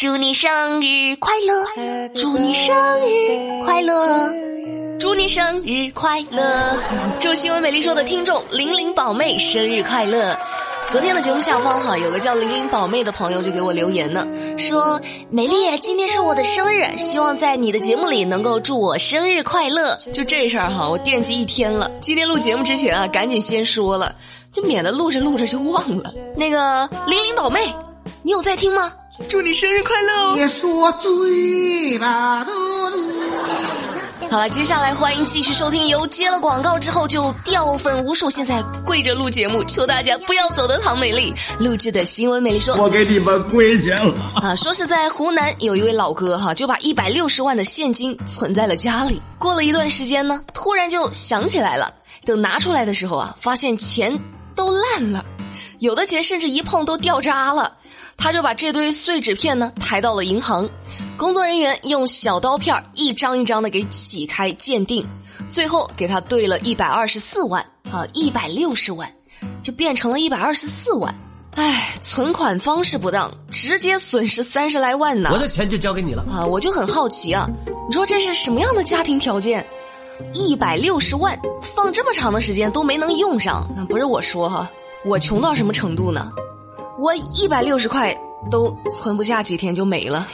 祝你生日快乐，祝你生日快乐，祝你生日快乐！祝新闻美丽说的听众玲玲宝妹生日快乐！昨天的节目下方哈，有个叫玲玲宝妹的朋友就给我留言呢，说美丽今天是我的生日，希望在你的节目里能够祝我生日快乐。就这事儿哈，我惦记一天了。今天录节目之前啊，赶紧先说了，就免得录着录着就忘了。那个玲玲宝妹，你有在听吗？祝你生日快乐！别说嘴巴嘟好了，接下来欢迎继续收听由接了广告之后就掉粉无数，现在跪着录节目，求大家不要走的唐美丽录制的新闻美丽说，我给你们跪下了啊！说是在湖南有一位老哥哈，就把一百六十万的现金存在了家里，过了一段时间呢，突然就想起来了，等拿出来的时候啊，发现钱都烂了，有的钱甚至一碰都掉渣了。他就把这堆碎纸片呢抬到了银行，工作人员用小刀片一张一张的给起开鉴定，最后给他兑了一百二十四万啊，一百六十万就变成了一百二十四万，唉，存款方式不当，直接损失三十来万呢。我的钱就交给你了啊！我就很好奇啊，你说这是什么样的家庭条件？一百六十万放这么长的时间都没能用上，那不是我说哈，我穷到什么程度呢？我一百六十块都存不下几天就没了，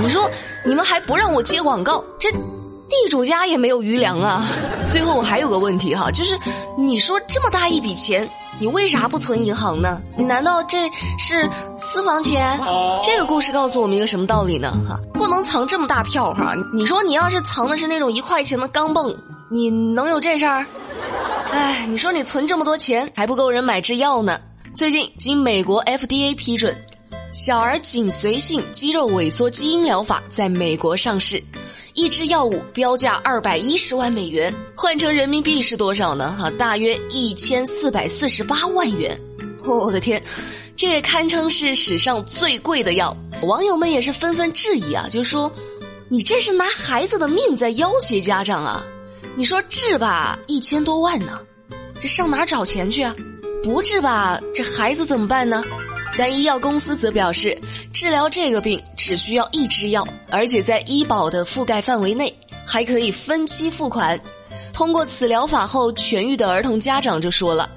你说你们还不让我接广告，这地主家也没有余粮啊！最后我还有个问题哈，就是你说这么大一笔钱，你为啥不存银行呢？你难道这是私房钱？这个故事告诉我们一个什么道理呢？哈，不能藏这么大票哈！你说你要是藏的是那种一块钱的钢镚，你能有这事儿？哎，你说你存这么多钱还不够人买制药呢？最近，经美国 FDA 批准，小儿紧髓性肌肉萎缩基因疗法在美国上市，一支药物标价二百一十万美元，换成人民币是多少呢？哈，大约一千四百四十八万元。我的天，这也堪称是史上最贵的药。网友们也是纷纷质疑啊，就说你这是拿孩子的命在要挟家长啊！你说治吧，一千多万呢，这上哪找钱去啊？不治吧，这孩子怎么办呢？但医药公司则表示，治疗这个病只需要一支药，而且在医保的覆盖范围内，还可以分期付款。通过此疗法后痊愈的儿童家长就说了：“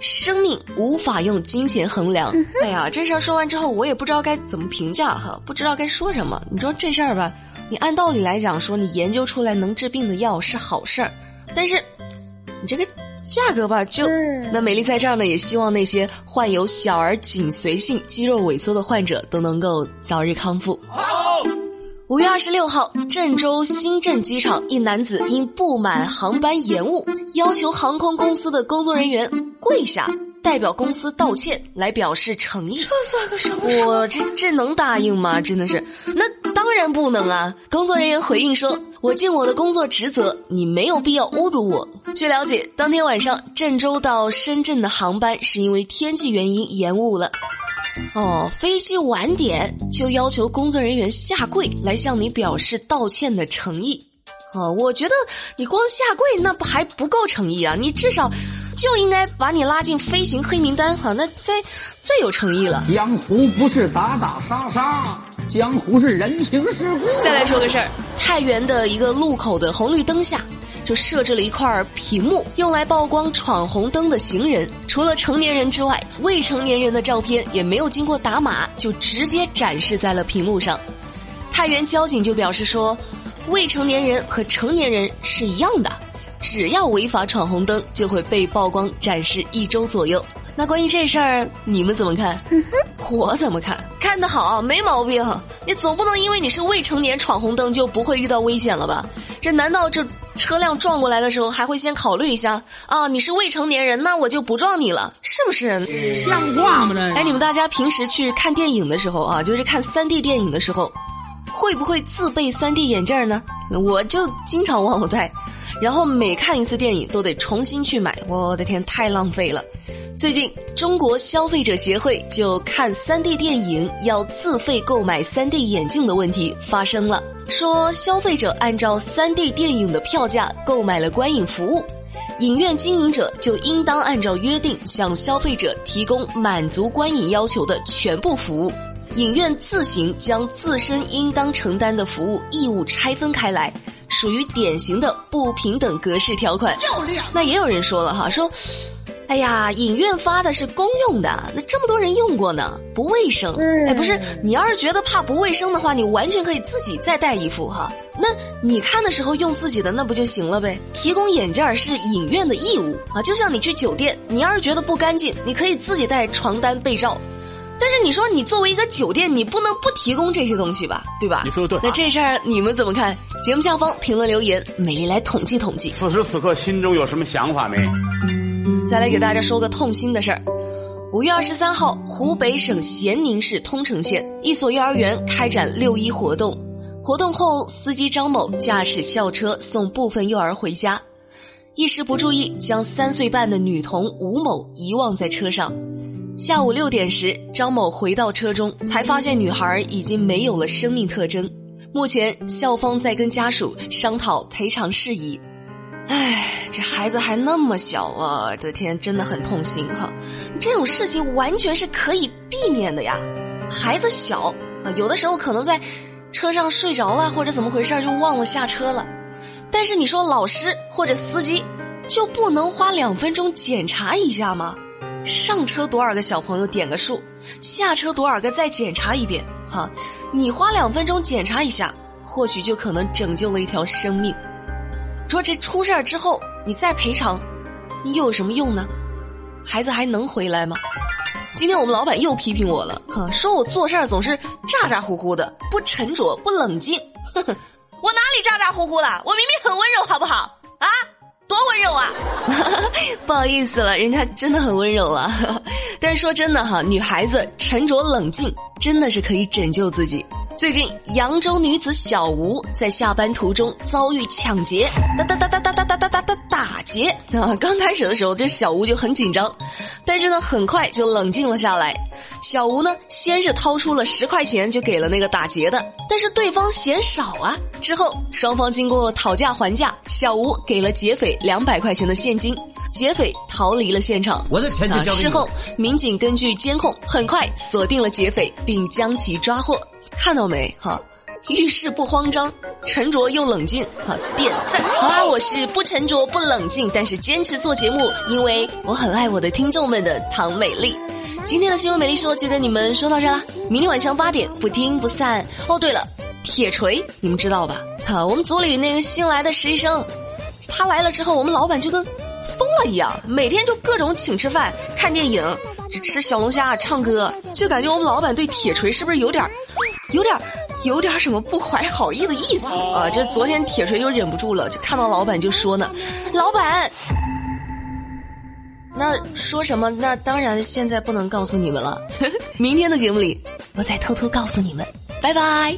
生命无法用金钱衡量。”哎呀，这事儿说完之后，我也不知道该怎么评价哈，不知道该说什么。你说这事儿吧，你按道理来讲说，你研究出来能治病的药是好事儿，但是你这个。价格吧，就那美丽在这儿呢，也希望那些患有小儿颈髓性肌肉萎缩的患者都能够早日康复。五月二十六号，郑州新郑机场一男子因不满航班延误，要求航空公司的工作人员跪下，代表公司道歉来表示诚意。这算个什么？我这这能答应吗？真的是那。当然不能啊！工作人员回应说：“我尽我的工作职责，你没有必要侮辱我。”据了解，当天晚上郑州到深圳的航班是因为天气原因延误了。哦，飞机晚点就要求工作人员下跪来向你表示道歉的诚意。哦，我觉得你光下跪那不还不够诚意啊！你至少就应该把你拉进飞行黑名单，哈，那最最有诚意了。江湖不是打打杀杀。江湖是人情世故。再来说个事儿，太原的一个路口的红绿灯下，就设置了一块屏幕，用来曝光闯红灯的行人。除了成年人之外，未成年人的照片也没有经过打码，就直接展示在了屏幕上。太原交警就表示说，未成年人和成年人是一样的，只要违法闯红灯，就会被曝光展示一周左右。那关于这事儿，你们怎么看？我怎么看？看得好，没毛病。你总不能因为你是未成年闯红灯就不会遇到危险了吧？这难道这车辆撞过来的时候还会先考虑一下啊？你是未成年人，那我就不撞你了，是不是？像话吗？这哎，你们大家平时去看电影的时候啊，就是看三 D 电影的时候，会不会自备三 D 眼镜呢？我就经常忘了带。然后每看一次电影都得重新去买，我的天，太浪费了。最近，中国消费者协会就看 3D 电影要自费购买 3D 眼镜的问题发生了，说消费者按照 3D 电影的票价购买了观影服务，影院经营者就应当按照约定向消费者提供满足观影要求的全部服务。影院自行将自身应当承担的服务义务拆分开来，属于典型的不平等格式条款。那也有人说了哈，说。哎呀，影院发的是公用的，那这么多人用过呢，不卫生。哎，不是，你要是觉得怕不卫生的话，你完全可以自己再带一副哈。那你看的时候用自己的，那不就行了呗？提供眼镜是影院的义务啊，就像你去酒店，你要是觉得不干净，你可以自己带床单被罩。但是你说你作为一个酒店，你不能不提供这些东西吧？对吧？你说的对。那这事儿你们怎么看？节目下方评论留言，美丽来统计统计。此时此刻心中有什么想法没？再来给大家说个痛心的事儿。五月二十三号，湖北省咸宁市通城县一所幼儿园开展六一活动。活动后，司机张某驾驶校车送部分幼儿回家，一时不注意将三岁半的女童吴某遗忘在车上。下午六点时，张某回到车中，才发现女孩已经没有了生命特征。目前，校方在跟家属商讨赔偿事宜。唉，这孩子还那么小啊！我的天，真的很痛心哈。这种事情完全是可以避免的呀。孩子小啊，有的时候可能在车上睡着了，或者怎么回事就忘了下车了。但是你说老师或者司机就不能花两分钟检查一下吗？上车多少个小朋友点个数，下车多少个再检查一遍哈。你花两分钟检查一下，或许就可能拯救了一条生命。说这出事儿之后，你再赔偿，你又有什么用呢？孩子还能回来吗？今天我们老板又批评我了，哼，说我做事儿总是咋咋呼呼的，不沉着，不冷静。呵呵，我哪里咋咋呼呼了？我明明很温柔，好不好？啊，多温柔啊！不好意思了，人家真的很温柔了。但是说真的哈，女孩子沉着冷静，真的是可以拯救自己。最近，扬州女子小吴在下班途中遭遇抢劫，哒哒哒哒哒哒哒哒哒哒打劫啊！刚开始的时候，这小吴就很紧张，但是呢，很快就冷静了下来。小吴呢，先是掏出了十块钱就给了那个打劫的，但是对方嫌少啊。之后，双方经过讨价还价，小吴给了劫匪两百块钱的现金，劫匪逃离了现场。我的钱就交给你。事后，民警根据监控，很快锁定了劫匪，并将其抓获。看到没哈？遇事不慌张，沉着又冷静哈！点赞！好啦，我是不沉着不冷静，但是坚持做节目，因为我很爱我的听众们的唐美丽。今天的新闻美丽说就跟你们说到这啦，明天晚上八点不听不散。哦，对了，铁锤你们知道吧？哈，我们组里那个新来的实习生，他来了之后，我们老板就跟疯了一样，每天就各种请吃饭、看电影、吃小龙虾、唱歌，就感觉我们老板对铁锤是不是有点？有点，有点什么不怀好意的意思啊！这昨天铁锤就忍不住了，就看到老板就说呢：“老板，那说什么？那当然现在不能告诉你们了，明天的节目里我再偷偷告诉你们。拜拜。”